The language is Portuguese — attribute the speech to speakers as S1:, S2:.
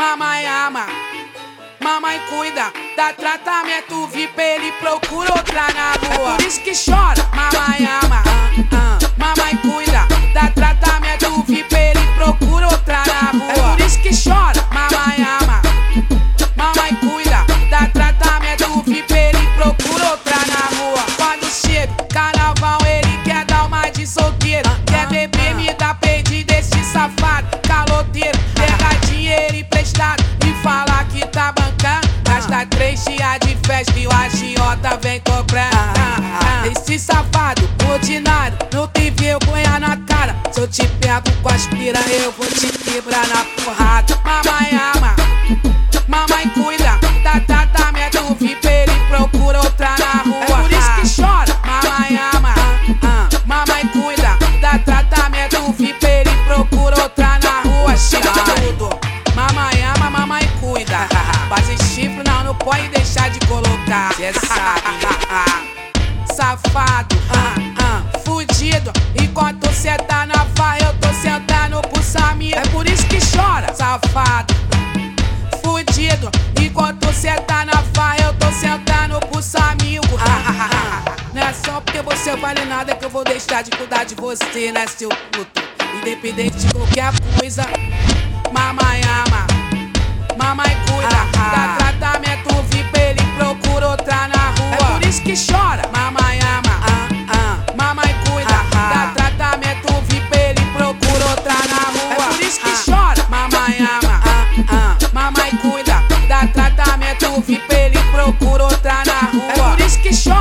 S1: mamãe ama. Mamãe cuida, dá tratamento VIP, ele procura outra na rua. É por isso que chora, mamãe ama. Vergonha na cara. Se eu te pego com as piras, eu vou te quebrar na porrada. Mamãe ama, mamãe cuida, dá tratamento VIP, ele procura outra na rua. É por isso que chora, mamãe ama, ah, mamãe cuida, dá tratamento VIP, ele procura outra na rua. Chega tudo, mamãe ama, mamãe cuida. Base chifre não, não pode deixar de colocar. Cê sabe, safado, ah, ah, fudido. Enquanto cê tá na farra, eu tô sentando pro Samir. É por isso que chora, safado, fudido. Enquanto cê tá na farra, eu tô sentando pros amigos. Não é só porque você vale nada que eu vou deixar de cuidar de você, né, seu puto? Independente de qualquer coisa, mamãe. show.